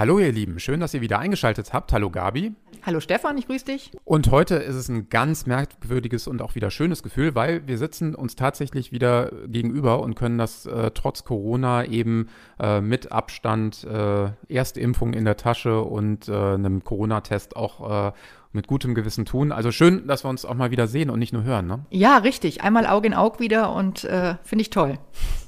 Hallo ihr Lieben, schön, dass ihr wieder eingeschaltet habt. Hallo Gabi. Hallo Stefan, ich grüße dich. Und heute ist es ein ganz merkwürdiges und auch wieder schönes Gefühl, weil wir sitzen uns tatsächlich wieder gegenüber und können das äh, trotz Corona eben äh, mit Abstand, äh, Erstimpfung in der Tasche und äh, einem Corona-Test auch äh, mit gutem Gewissen tun. Also schön, dass wir uns auch mal wieder sehen und nicht nur hören, ne? Ja, richtig. Einmal Auge in Auge wieder und äh, finde ich toll.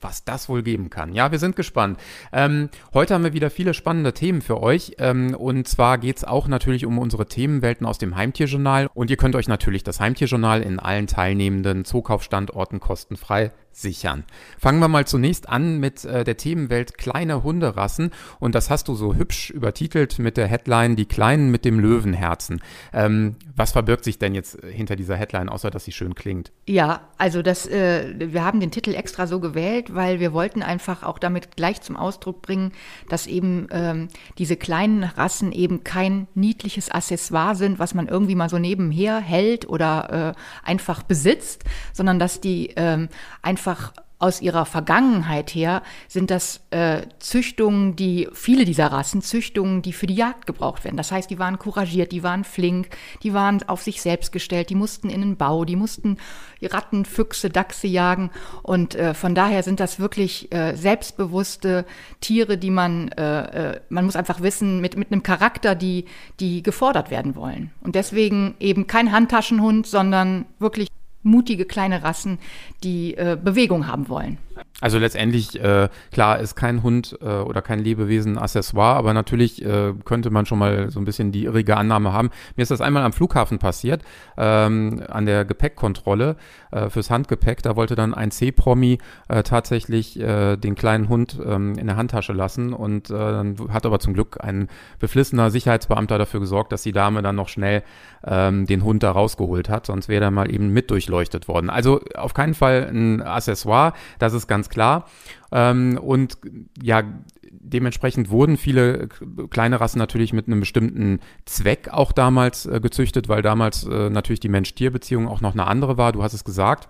Was das wohl geben kann. Ja, wir sind gespannt. Ähm, heute haben wir wieder viele spannende Themen für euch. Ähm, und zwar geht es auch natürlich um unsere Themenwelten aus dem Heimtierjournal. Und ihr könnt euch natürlich das Heimtierjournal in allen teilnehmenden Zookaufstandorten kostenfrei sichern. Fangen wir mal zunächst an mit äh, der Themenwelt kleine Hunderassen und das hast du so hübsch übertitelt mit der Headline Die Kleinen mit dem Löwenherzen. Ähm, was verbirgt sich denn jetzt hinter dieser Headline, außer dass sie schön klingt? Ja, also das, äh, wir haben den Titel extra so gewählt, weil wir wollten einfach auch damit gleich zum Ausdruck bringen, dass eben ähm, diese kleinen Rassen eben kein niedliches Accessoire sind, was man irgendwie mal so nebenher hält oder äh, einfach besitzt, sondern dass die ähm, einfach einfach aus ihrer Vergangenheit her sind das äh, Züchtungen, die, viele dieser Rassen, Züchtungen, die für die Jagd gebraucht werden. Das heißt, die waren couragiert, die waren flink, die waren auf sich selbst gestellt, die mussten in den Bau, die mussten Ratten, Füchse, Dachse jagen. Und äh, von daher sind das wirklich äh, selbstbewusste Tiere, die man, äh, äh man muss einfach wissen, mit, mit einem Charakter, die, die gefordert werden wollen. Und deswegen eben kein Handtaschenhund, sondern wirklich mutige kleine Rassen, die äh, Bewegung haben wollen. Also letztendlich, äh, klar, ist kein Hund äh, oder kein Lebewesen Accessoire, aber natürlich äh, könnte man schon mal so ein bisschen die irrige Annahme haben. Mir ist das einmal am Flughafen passiert, ähm, an der Gepäckkontrolle äh, fürs Handgepäck. Da wollte dann ein C-Promi äh, tatsächlich äh, den kleinen Hund ähm, in der Handtasche lassen und äh, dann hat aber zum Glück ein beflissener Sicherheitsbeamter dafür gesorgt, dass die Dame dann noch schnell ähm, den Hund da rausgeholt hat, sonst wäre er mal eben mit durchleuchtet worden. Also auf keinen Fall ein Accessoire, das ist ganz klar. Ähm, und ja, dementsprechend wurden viele kleine Rassen natürlich mit einem bestimmten Zweck auch damals äh, gezüchtet, weil damals äh, natürlich die Mensch-Tier-Beziehung auch noch eine andere war. Du hast es gesagt.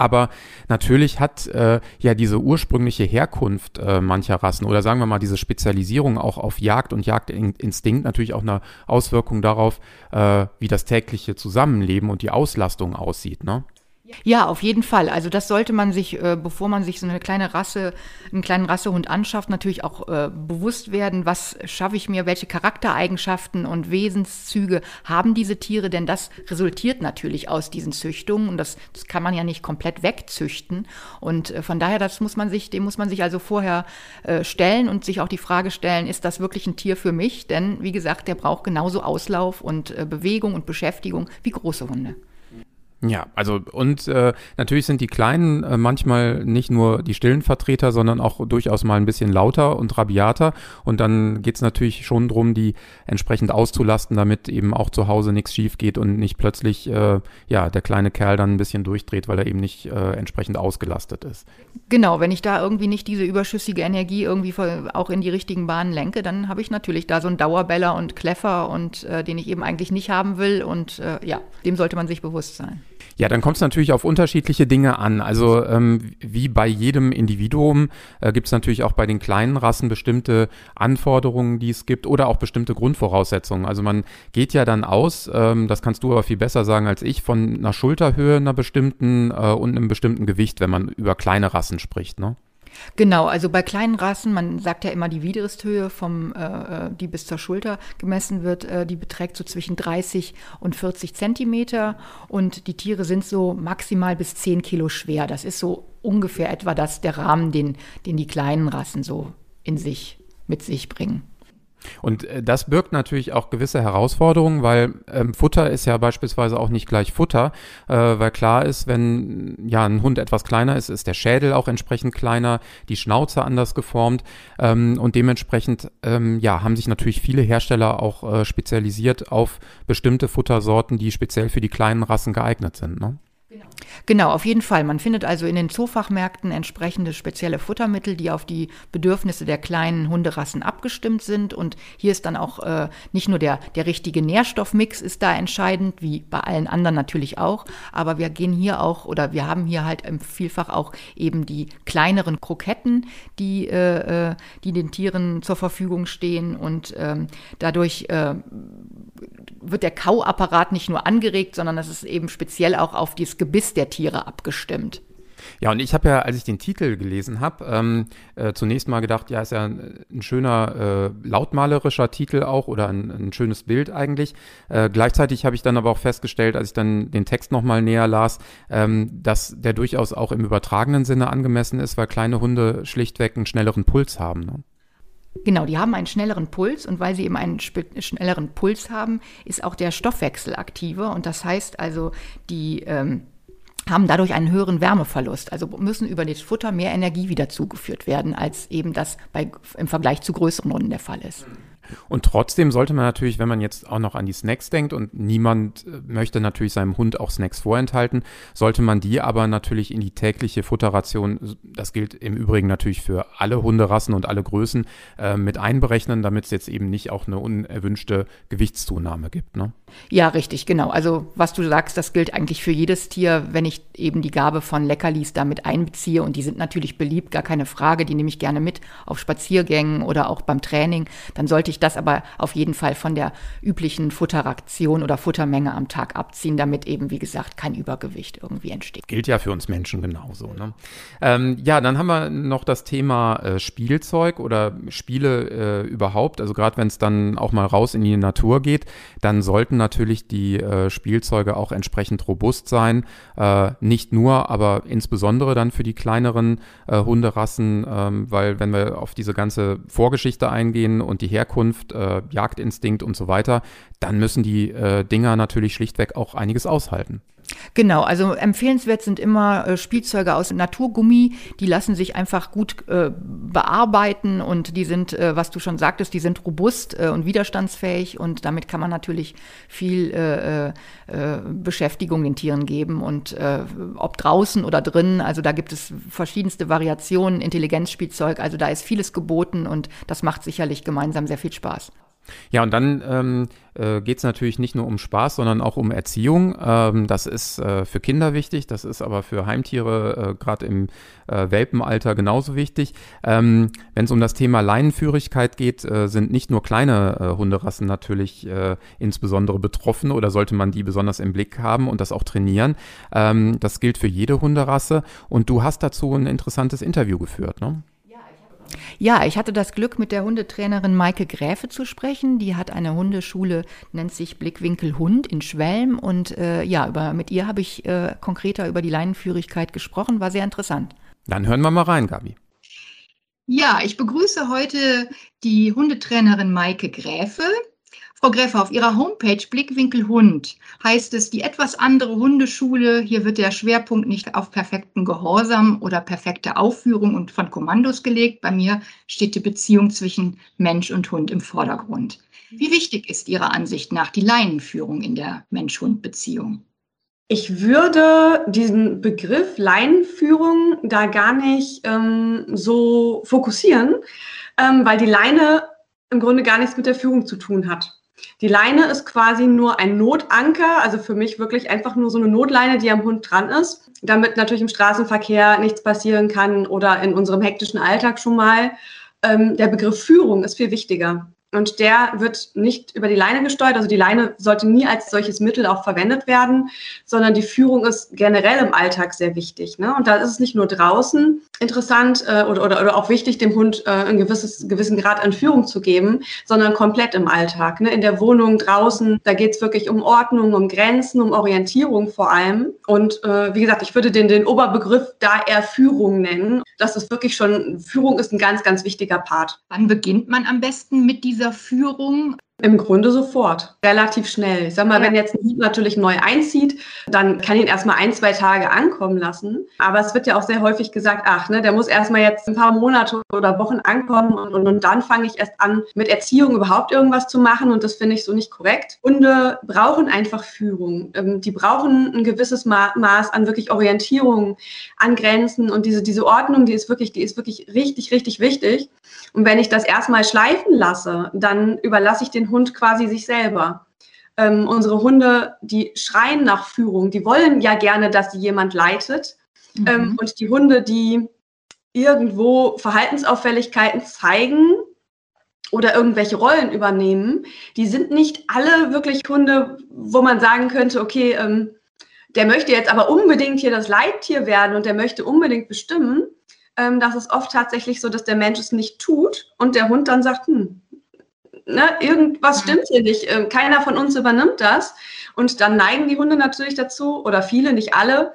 Aber natürlich hat äh, ja diese ursprüngliche Herkunft äh, mancher Rassen oder sagen wir mal diese Spezialisierung auch auf Jagd und Jagdinstinkt natürlich auch eine Auswirkung darauf, äh, wie das tägliche Zusammenleben und die Auslastung aussieht. Ne? Ja, auf jeden Fall. Also das sollte man sich, äh, bevor man sich so eine kleine Rasse, einen kleinen Rassehund anschafft, natürlich auch äh, bewusst werden, was schaffe ich mir, welche Charaktereigenschaften und Wesenszüge haben diese Tiere, denn das resultiert natürlich aus diesen Züchtungen und das, das kann man ja nicht komplett wegzüchten. Und äh, von daher, das muss man sich, dem muss man sich also vorher äh, stellen und sich auch die Frage stellen, ist das wirklich ein Tier für mich? Denn wie gesagt, der braucht genauso Auslauf und äh, Bewegung und Beschäftigung wie große Hunde. Ja, also und äh, natürlich sind die Kleinen äh, manchmal nicht nur die stillen Vertreter, sondern auch durchaus mal ein bisschen lauter und rabiater. Und dann geht's natürlich schon drum, die entsprechend auszulasten, damit eben auch zu Hause nichts schief geht und nicht plötzlich äh, ja der kleine Kerl dann ein bisschen durchdreht, weil er eben nicht äh, entsprechend ausgelastet ist. Genau, wenn ich da irgendwie nicht diese überschüssige Energie irgendwie auch in die richtigen Bahnen lenke, dann habe ich natürlich da so einen Dauerbeller und Kleffer und äh, den ich eben eigentlich nicht haben will. Und äh, ja, dem sollte man sich bewusst sein. Ja, dann kommt es natürlich auf unterschiedliche Dinge an. Also ähm, wie bei jedem Individuum äh, gibt es natürlich auch bei den kleinen Rassen bestimmte Anforderungen, die es gibt oder auch bestimmte Grundvoraussetzungen. Also man geht ja dann aus, ähm, das kannst du aber viel besser sagen als ich, von einer Schulterhöhe einer bestimmten äh, und einem bestimmten Gewicht, wenn man über kleine Rassen spricht. Ne? Genau, also bei kleinen Rassen, man sagt ja immer die Widersthöhe, vom, äh, äh, die bis zur Schulter gemessen wird, äh, die beträgt so zwischen 30 und 40 Zentimeter und die Tiere sind so maximal bis 10 Kilo schwer. Das ist so ungefähr etwa das der Rahmen, den, den die kleinen Rassen so in sich mit sich bringen. Und äh, das birgt natürlich auch gewisse Herausforderungen, weil ähm, Futter ist ja beispielsweise auch nicht gleich Futter, äh, weil klar ist, wenn ja ein Hund etwas kleiner ist, ist der Schädel auch entsprechend kleiner, die Schnauze anders geformt ähm, und dementsprechend ähm, ja haben sich natürlich viele Hersteller auch äh, spezialisiert auf bestimmte Futtersorten, die speziell für die kleinen Rassen geeignet sind. Ne? Genau. genau, auf jeden Fall. Man findet also in den Zoofachmärkten entsprechende spezielle Futtermittel, die auf die Bedürfnisse der kleinen Hunderassen abgestimmt sind. Und hier ist dann auch äh, nicht nur der, der richtige Nährstoffmix ist da entscheidend, wie bei allen anderen natürlich auch. Aber wir gehen hier auch oder wir haben hier halt vielfach auch eben die kleineren Kroketten, die, äh, äh die den Tieren zur Verfügung stehen. Und ähm, dadurch äh, wird der Kauapparat nicht nur angeregt, sondern es ist eben speziell auch auf dieses Gebiss der Tiere abgestimmt. Ja, und ich habe ja, als ich den Titel gelesen habe, ähm, äh, zunächst mal gedacht, ja, ist ja ein, ein schöner äh, lautmalerischer Titel auch oder ein, ein schönes Bild eigentlich. Äh, gleichzeitig habe ich dann aber auch festgestellt, als ich dann den Text nochmal näher las, ähm, dass der durchaus auch im übertragenen Sinne angemessen ist, weil kleine Hunde schlichtweg einen schnelleren Puls haben. Ne? Genau, die haben einen schnelleren Puls und weil sie eben einen schnelleren Puls haben, ist auch der Stoffwechsel aktiver und das heißt also, die ähm, haben dadurch einen höheren Wärmeverlust, also müssen über das Futter mehr Energie wieder zugeführt werden, als eben das bei, im Vergleich zu größeren Hunden der Fall ist. Und trotzdem sollte man natürlich, wenn man jetzt auch noch an die Snacks denkt und niemand äh, möchte natürlich seinem Hund auch Snacks vorenthalten, sollte man die aber natürlich in die tägliche Futterration, das gilt im Übrigen natürlich für alle Hunderassen und alle Größen, äh, mit einberechnen, damit es jetzt eben nicht auch eine unerwünschte Gewichtszunahme gibt. Ne? Ja, richtig, genau. Also was du sagst, das gilt eigentlich für jedes Tier, wenn ich eben die Gabe von Leckerlis damit einbeziehe und die sind natürlich beliebt, gar keine Frage, die nehme ich gerne mit auf Spaziergängen oder auch beim Training, dann sollte ich das aber auf jeden Fall von der üblichen Futterration oder Futtermenge am Tag abziehen, damit eben, wie gesagt, kein Übergewicht irgendwie entsteht. Gilt ja für uns Menschen genauso. Ne? Ähm, ja, dann haben wir noch das Thema äh, Spielzeug oder Spiele äh, überhaupt. Also gerade wenn es dann auch mal raus in die Natur geht, dann sollten natürlich die äh, Spielzeuge auch entsprechend robust sein. Äh, nicht nur, aber insbesondere dann für die kleineren äh, Hunderassen, ähm, weil wenn wir auf diese ganze Vorgeschichte eingehen und die Herkunft Herkunft, äh, Jagdinstinkt und so weiter, dann müssen die äh, Dinger natürlich schlichtweg auch einiges aushalten. Genau, also empfehlenswert sind immer äh, Spielzeuge aus Naturgummi, die lassen sich einfach gut äh, bearbeiten und die sind, äh, was du schon sagtest, die sind robust äh, und widerstandsfähig und damit kann man natürlich viel äh, äh, Beschäftigung den Tieren geben und ob draußen oder drinnen, also da gibt es verschiedenste Variationen, Intelligenzspielzeug, also da ist vieles geboten und das macht sicherlich gemeinsam sehr viel Spaß. Ja, und dann ähm, äh, geht es natürlich nicht nur um Spaß, sondern auch um Erziehung. Ähm, das ist äh, für Kinder wichtig, das ist aber für Heimtiere äh, gerade im äh, Welpenalter genauso wichtig. Ähm, Wenn es um das Thema Leinenführigkeit geht, äh, sind nicht nur kleine äh, Hunderassen natürlich äh, insbesondere betroffen oder sollte man die besonders im Blick haben und das auch trainieren. Ähm, das gilt für jede Hunderasse und du hast dazu ein interessantes Interview geführt, ne? Ja, ich hatte das Glück, mit der Hundetrainerin Maike Gräfe zu sprechen. Die hat eine Hundeschule, nennt sich Blickwinkel Hund in Schwelm. Und äh, ja, über, mit ihr habe ich äh, konkreter über die Leinenführigkeit gesprochen. War sehr interessant. Dann hören wir mal rein, Gabi. Ja, ich begrüße heute die Hundetrainerin Maike Gräfe. Frau Gräfe, auf Ihrer Homepage Blickwinkel Hund heißt es, die etwas andere Hundeschule, hier wird der Schwerpunkt nicht auf perfekten Gehorsam oder perfekte Aufführung und von Kommandos gelegt. Bei mir steht die Beziehung zwischen Mensch und Hund im Vordergrund. Wie wichtig ist Ihrer Ansicht nach die Leinenführung in der Mensch-Hund-Beziehung? Ich würde diesen Begriff Leinenführung da gar nicht ähm, so fokussieren, ähm, weil die Leine im Grunde gar nichts mit der Führung zu tun hat. Die Leine ist quasi nur ein Notanker, also für mich wirklich einfach nur so eine Notleine, die am Hund dran ist, damit natürlich im Straßenverkehr nichts passieren kann oder in unserem hektischen Alltag schon mal. Ähm, der Begriff Führung ist viel wichtiger. Und der wird nicht über die Leine gesteuert. Also die Leine sollte nie als solches Mittel auch verwendet werden, sondern die Führung ist generell im Alltag sehr wichtig. Ne? Und da ist es nicht nur draußen interessant äh, oder, oder, oder auch wichtig, dem Hund äh, ein gewisses, gewissen Grad an Führung zu geben, sondern komplett im Alltag. Ne? In der Wohnung, draußen, da geht es wirklich um Ordnung, um Grenzen, um Orientierung vor allem. Und äh, wie gesagt, ich würde den, den Oberbegriff da eher Führung nennen. Das ist wirklich schon, Führung ist ein ganz, ganz wichtiger Part. Wann beginnt man am besten mit diesem dieser Führung? Im Grunde sofort, relativ schnell. Ich sag mal, ja. wenn jetzt ein Hund natürlich neu einzieht, dann kann ihn erstmal ein, zwei Tage ankommen lassen. Aber es wird ja auch sehr häufig gesagt, ach, ne, der muss erstmal jetzt ein paar Monate oder Wochen ankommen und, und, und dann fange ich erst an, mit Erziehung überhaupt irgendwas zu machen. Und das finde ich so nicht korrekt. Hunde brauchen einfach Führung. Ähm, die brauchen ein gewisses Ma Maß an wirklich Orientierung, an Grenzen und diese, diese Ordnung, die ist wirklich, die ist wirklich richtig, richtig wichtig. Und wenn ich das erstmal schleifen lasse, dann überlasse ich den Hund quasi sich selber. Ähm, unsere Hunde, die schreien nach Führung, die wollen ja gerne, dass sie jemand leitet. Mhm. Ähm, und die Hunde, die irgendwo Verhaltensauffälligkeiten zeigen oder irgendwelche Rollen übernehmen, die sind nicht alle wirklich Hunde, wo man sagen könnte, okay, ähm, der möchte jetzt aber unbedingt hier das Leittier werden und der möchte unbedingt bestimmen. Ähm, das ist oft tatsächlich so, dass der Mensch es nicht tut und der Hund dann sagt, hm, ne, irgendwas stimmt hier nicht, ähm, keiner von uns übernimmt das. Und dann neigen die Hunde natürlich dazu, oder viele, nicht alle,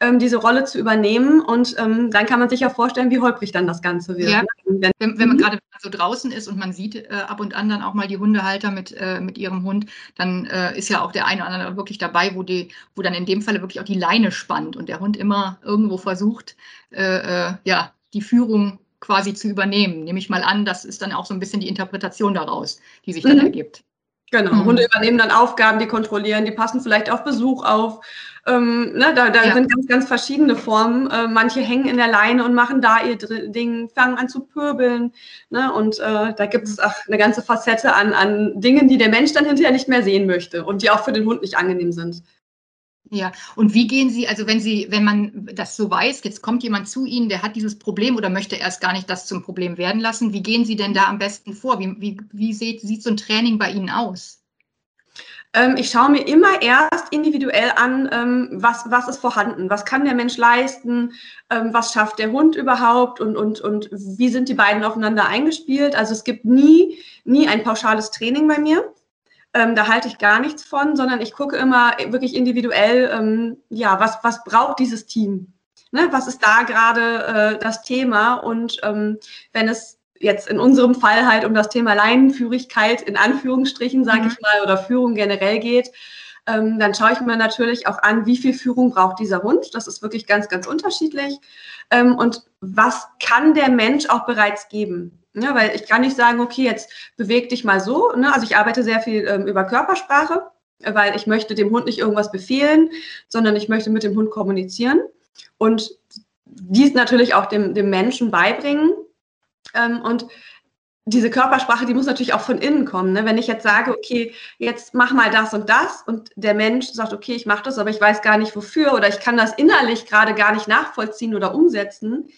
ähm, diese Rolle zu übernehmen. Und ähm, dann kann man sich ja vorstellen, wie holprig dann das Ganze wird. Ja. Ne? Wenn, wenn, wenn, man mhm. gerade so draußen ist und man sieht äh, ab und an dann auch mal die Hundehalter mit, äh, mit ihrem Hund, dann äh, ist ja auch der eine oder andere wirklich dabei, wo, die, wo dann in dem Falle wirklich auch die Leine spannt und der Hund immer irgendwo versucht, äh, äh, ja, die Führung quasi zu übernehmen. Nehme ich mal an, das ist dann auch so ein bisschen die Interpretation daraus, die sich dann mhm. ergibt. Genau, mhm. Hunde übernehmen dann Aufgaben, die kontrollieren, die passen vielleicht auf Besuch auf. Ähm, ne, da da ja. sind ganz, ganz verschiedene Formen. Äh, manche hängen in der Leine und machen da ihr Ding, fangen an zu pöbeln. Ne, und äh, da gibt es auch eine ganze Facette an, an Dingen, die der Mensch dann hinterher nicht mehr sehen möchte und die auch für den Hund nicht angenehm sind. Ja, und wie gehen Sie, also wenn Sie, wenn man das so weiß, jetzt kommt jemand zu Ihnen, der hat dieses Problem oder möchte erst gar nicht das zum Problem werden lassen, wie gehen Sie denn da am besten vor? Wie, wie, wie sieht, sieht so ein Training bei Ihnen aus? Ähm, ich schaue mir immer erst individuell an, ähm, was, was ist vorhanden, was kann der Mensch leisten, ähm, was schafft der Hund überhaupt und, und, und wie sind die beiden aufeinander eingespielt. Also es gibt nie, nie ein pauschales Training bei mir ähm, da halte ich gar nichts von, sondern ich gucke immer wirklich individuell, ähm, ja, was, was braucht dieses Team? Ne? Was ist da gerade äh, das Thema? Und ähm, wenn es jetzt in unserem Fall halt um das Thema Leinenführigkeit in Anführungsstrichen, sage mhm. ich mal, oder Führung generell geht, ähm, dann schaue ich mir natürlich auch an, wie viel Führung braucht dieser Hund. Das ist wirklich ganz, ganz unterschiedlich. Ähm, und was kann der Mensch auch bereits geben? Ja, weil ich kann nicht sagen, okay, jetzt beweg dich mal so. Ne? Also ich arbeite sehr viel ähm, über Körpersprache, weil ich möchte dem Hund nicht irgendwas befehlen, sondern ich möchte mit dem Hund kommunizieren und dies natürlich auch dem, dem Menschen beibringen. Ähm, und diese Körpersprache, die muss natürlich auch von innen kommen. Ne? Wenn ich jetzt sage, okay, jetzt mach mal das und das und der Mensch sagt, okay, ich mache das, aber ich weiß gar nicht wofür oder ich kann das innerlich gerade gar nicht nachvollziehen oder umsetzen,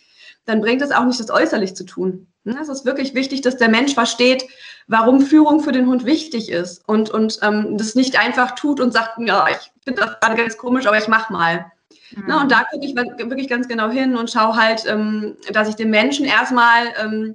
dann bringt es auch nicht das äußerlich zu tun. Ne, es ist wirklich wichtig, dass der Mensch versteht, warum Führung für den Hund wichtig ist und, und ähm, das nicht einfach tut und sagt, ja, ich finde das gerade ganz komisch, aber ich mach mal. Mhm. Na, und da gucke ich wirklich ganz genau hin und schaue halt, ähm, dass ich dem Menschen erstmal ähm,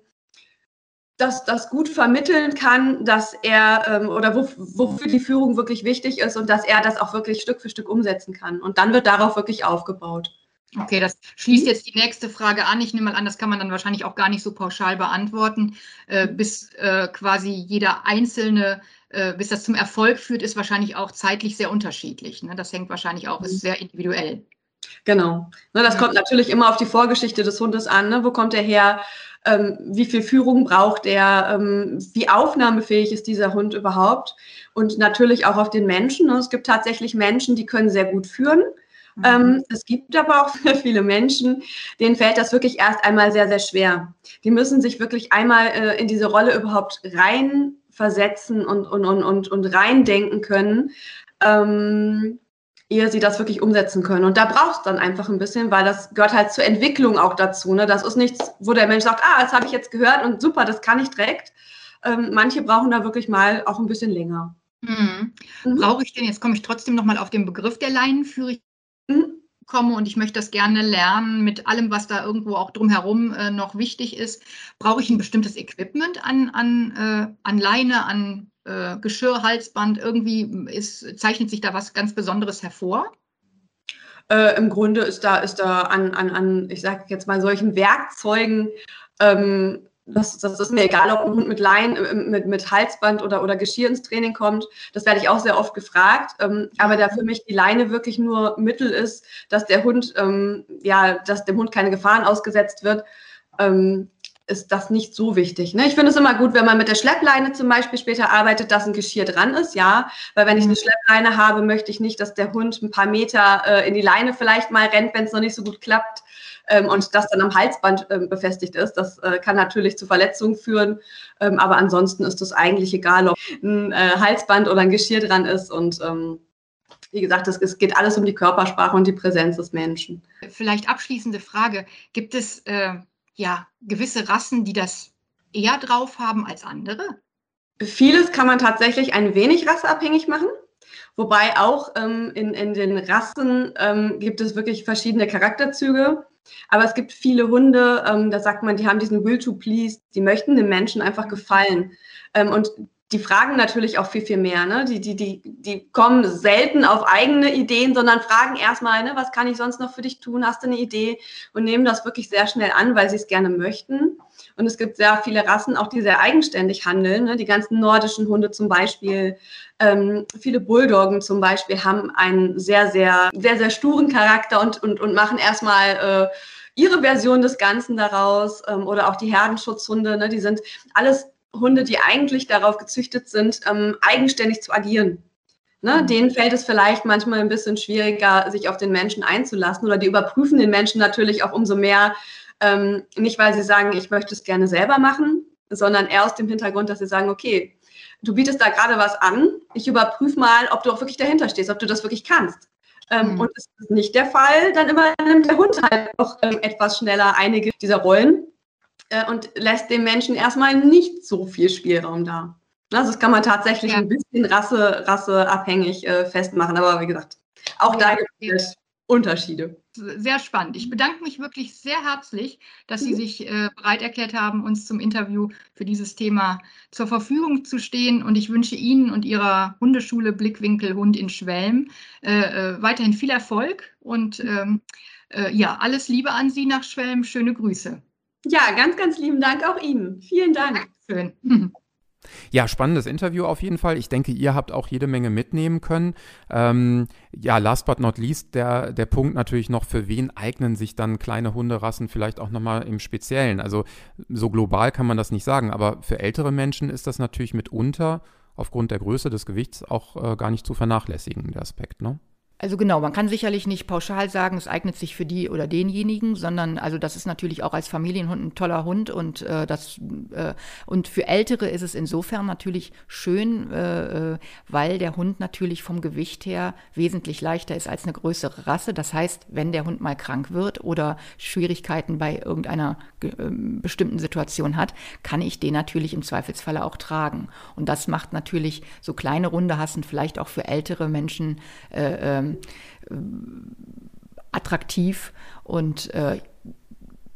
das, das gut vermitteln kann, dass er ähm, oder wo, wofür die Führung wirklich wichtig ist und dass er das auch wirklich Stück für Stück umsetzen kann. Und dann wird darauf wirklich aufgebaut. Okay, das schließt jetzt die nächste Frage an. Ich nehme mal an, das kann man dann wahrscheinlich auch gar nicht so pauschal beantworten. Äh, bis äh, quasi jeder einzelne, äh, bis das zum Erfolg führt, ist wahrscheinlich auch zeitlich sehr unterschiedlich. Ne? Das hängt wahrscheinlich auch, ist mhm. sehr individuell. Genau. Ne, das ja. kommt natürlich immer auf die Vorgeschichte des Hundes an. Ne? Wo kommt er her? Ähm, wie viel Führung braucht er? Ähm, wie aufnahmefähig ist dieser Hund überhaupt? Und natürlich auch auf den Menschen. Ne? Es gibt tatsächlich Menschen, die können sehr gut führen Mhm. Ähm, es gibt aber auch viele Menschen, denen fällt das wirklich erst einmal sehr, sehr schwer. Die müssen sich wirklich einmal äh, in diese Rolle überhaupt reinversetzen und, und, und, und, und reindenken können, ähm, ehe sie das wirklich umsetzen können. Und da braucht es dann einfach ein bisschen, weil das gehört halt zur Entwicklung auch dazu. Ne? Das ist nichts, wo der Mensch sagt, ah, das habe ich jetzt gehört und super, das kann ich direkt. Ähm, manche brauchen da wirklich mal auch ein bisschen länger. Mhm. Mhm. Brauche ich denn, jetzt komme ich trotzdem nochmal auf den Begriff der Leinenführigkeit komme und ich möchte das gerne lernen mit allem, was da irgendwo auch drumherum äh, noch wichtig ist, brauche ich ein bestimmtes Equipment an, an, äh, an Leine, an äh, Geschirr, Halsband? Irgendwie ist, zeichnet sich da was ganz Besonderes hervor? Äh, Im Grunde ist da, ist da an, an, an ich sage jetzt mal, solchen Werkzeugen ähm, das, das ist mir egal, ob ein Hund mit Leinen, äh, mit, mit Halsband oder, oder Geschirr ins Training kommt. Das werde ich auch sehr oft gefragt. Ähm, aber da für mich die Leine wirklich nur Mittel ist, dass der Hund, ähm, ja, dass dem Hund keine Gefahren ausgesetzt wird, ähm, ist das nicht so wichtig. Ne? Ich finde es immer gut, wenn man mit der Schleppleine zum Beispiel später arbeitet, dass ein Geschirr dran ist, ja. Weil wenn ich eine mhm. Schleppleine habe, möchte ich nicht, dass der Hund ein paar Meter äh, in die Leine vielleicht mal rennt, wenn es noch nicht so gut klappt ähm, und das dann am Halsband ähm, befestigt ist. Das äh, kann natürlich zu Verletzungen führen, ähm, aber ansonsten ist es eigentlich egal, ob ein äh, Halsband oder ein Geschirr dran ist und ähm, wie gesagt, es, es, geht alles um die Körpersprache und die Präsenz des Menschen. Vielleicht abschließende Frage. Gibt es äh, ja gewisse Rassen, die das eher drauf haben als andere? Vieles kann man tatsächlich ein wenig rasseabhängig machen. Wobei auch ähm, in, in den Rassen ähm, gibt es wirklich verschiedene Charakterzüge. Aber es gibt viele Hunde, ähm, da sagt man, die haben diesen Will to Please, die möchten den Menschen einfach gefallen. Ähm, und die fragen natürlich auch viel, viel mehr. Ne? Die, die, die, die kommen selten auf eigene Ideen, sondern fragen erstmal, ne, was kann ich sonst noch für dich tun? Hast du eine Idee? Und nehmen das wirklich sehr schnell an, weil sie es gerne möchten. Und es gibt sehr viele Rassen, auch die sehr eigenständig handeln. Ne? Die ganzen nordischen Hunde zum Beispiel, ähm, viele Bulldoggen zum Beispiel haben einen sehr, sehr, sehr, sehr sturen Charakter und, und, und machen erstmal äh, ihre Version des Ganzen daraus. Ähm, oder auch die Herdenschutzhunde, ne? die sind alles Hunde, die eigentlich darauf gezüchtet sind, ähm, eigenständig zu agieren. Ne, mhm. denen fällt es vielleicht manchmal ein bisschen schwieriger, sich auf den Menschen einzulassen oder die überprüfen den Menschen natürlich auch umso mehr, ähm, nicht weil sie sagen, ich möchte es gerne selber machen, sondern eher aus dem Hintergrund, dass sie sagen, okay, du bietest da gerade was an, ich überprüfe mal, ob du auch wirklich dahinter stehst, ob du das wirklich kannst. Ähm, mhm. Und ist das nicht der Fall, dann übernimmt der Hund halt auch ähm, etwas schneller einige dieser Rollen äh, und lässt dem Menschen erstmal nicht so viel Spielraum da. Also das kann man tatsächlich ja. ein bisschen rasse, rasseabhängig äh, festmachen, aber wie gesagt, auch ja, da gibt es Unterschiede. Sehr spannend. Ich bedanke mich wirklich sehr herzlich, dass Sie mhm. sich äh, bereit erklärt haben, uns zum Interview für dieses Thema zur Verfügung zu stehen. Und ich wünsche Ihnen und Ihrer Hundeschule Blickwinkel Hund in Schwelm äh, äh, weiterhin viel Erfolg und ähm, äh, ja, alles Liebe an Sie nach Schwelm. Schöne Grüße. Ja, ganz, ganz lieben Dank auch Ihnen. Vielen Dank. Schön. Ja, spannendes Interview auf jeden Fall. Ich denke, ihr habt auch jede Menge mitnehmen können. Ähm, ja, last but not least, der, der Punkt natürlich noch, für wen eignen sich dann kleine Hunderassen vielleicht auch nochmal im Speziellen. Also so global kann man das nicht sagen, aber für ältere Menschen ist das natürlich mitunter aufgrund der Größe des Gewichts auch äh, gar nicht zu vernachlässigen, der Aspekt, ne? Also genau, man kann sicherlich nicht pauschal sagen, es eignet sich für die oder denjenigen, sondern also das ist natürlich auch als Familienhund ein toller Hund und äh, das äh, und für Ältere ist es insofern natürlich schön, äh, äh, weil der Hund natürlich vom Gewicht her wesentlich leichter ist als eine größere Rasse. Das heißt, wenn der Hund mal krank wird oder Schwierigkeiten bei irgendeiner äh, bestimmten Situation hat, kann ich den natürlich im Zweifelsfalle auch tragen. Und das macht natürlich so kleine Runde Hassen vielleicht auch für ältere Menschen äh, ähm, äh, attraktiv und äh,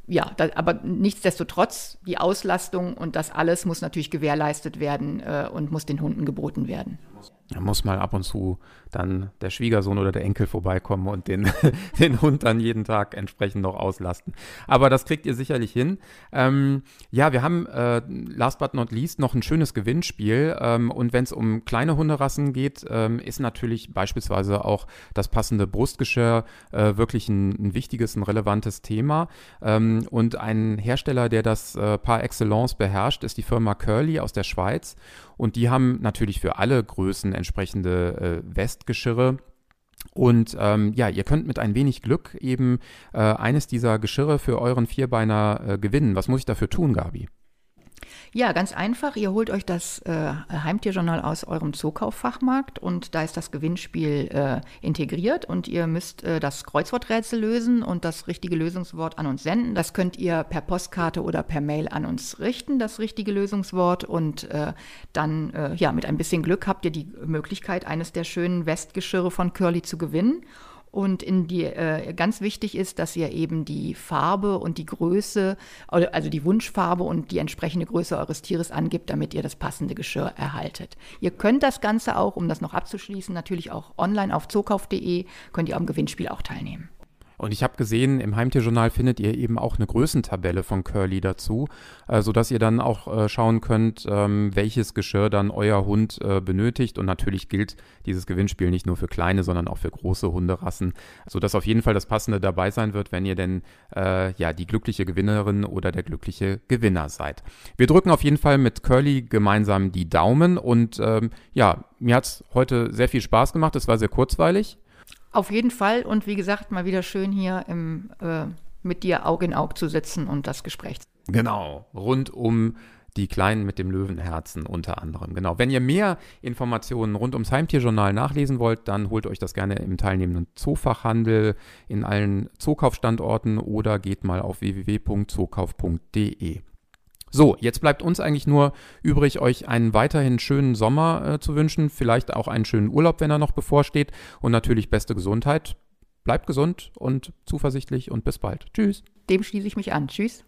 ja, da, aber nichtsdestotrotz, die Auslastung und das alles muss natürlich gewährleistet werden äh, und muss den Hunden geboten werden. Da muss mal ab und zu dann der Schwiegersohn oder der Enkel vorbeikommen und den, den Hund dann jeden Tag entsprechend noch auslasten. Aber das kriegt ihr sicherlich hin. Ähm, ja, wir haben äh, last but not least noch ein schönes Gewinnspiel. Ähm, und wenn es um kleine Hunderassen geht, ähm, ist natürlich beispielsweise auch das passende Brustgeschirr äh, wirklich ein, ein, wichtiges, ein relevantes Thema. Ähm, und ein Hersteller, der das äh, par excellence beherrscht, ist die Firma Curly aus der Schweiz. Und die haben natürlich für alle Größen entsprechende äh, Westgeschirre. Und ähm, ja, ihr könnt mit ein wenig Glück eben äh, eines dieser Geschirre für euren Vierbeiner äh, gewinnen. Was muss ich dafür tun, Gabi? Ja, ganz einfach. Ihr holt euch das äh, Heimtierjournal aus eurem Zookauffachmarkt und da ist das Gewinnspiel äh, integriert und ihr müsst äh, das Kreuzworträtsel lösen und das richtige Lösungswort an uns senden. Das könnt ihr per Postkarte oder per Mail an uns richten, das richtige Lösungswort und äh, dann, äh, ja, mit ein bisschen Glück habt ihr die Möglichkeit, eines der schönen Westgeschirre von Curly zu gewinnen. Und in die, äh, ganz wichtig ist, dass ihr eben die Farbe und die Größe, also die Wunschfarbe und die entsprechende Größe eures Tieres angibt, damit ihr das passende Geschirr erhaltet. Ihr könnt das Ganze auch, um das noch abzuschließen, natürlich auch online auf zookauf.de, könnt ihr am Gewinnspiel auch teilnehmen. Und ich habe gesehen, im Heimtierjournal findet ihr eben auch eine Größentabelle von Curly dazu, äh, sodass ihr dann auch äh, schauen könnt, ähm, welches Geschirr dann euer Hund äh, benötigt. Und natürlich gilt dieses Gewinnspiel nicht nur für kleine, sondern auch für große Hunderassen, sodass auf jeden Fall das Passende dabei sein wird, wenn ihr denn äh, ja die glückliche Gewinnerin oder der glückliche Gewinner seid. Wir drücken auf jeden Fall mit Curly gemeinsam die Daumen und ähm, ja, mir hat es heute sehr viel Spaß gemacht. Es war sehr kurzweilig. Auf jeden Fall und wie gesagt, mal wieder schön hier im, äh, mit dir Aug in Aug zu sitzen und das Gespräch. Genau, rund um die Kleinen mit dem Löwenherzen unter anderem. Genau. Wenn ihr mehr Informationen rund ums Heimtierjournal nachlesen wollt, dann holt euch das gerne im teilnehmenden Zoofachhandel in allen Zookaufstandorten oder geht mal auf www.zookauf.de. So, jetzt bleibt uns eigentlich nur übrig, euch einen weiterhin schönen Sommer äh, zu wünschen, vielleicht auch einen schönen Urlaub, wenn er noch bevorsteht und natürlich beste Gesundheit. Bleibt gesund und zuversichtlich und bis bald. Tschüss. Dem schließe ich mich an. Tschüss.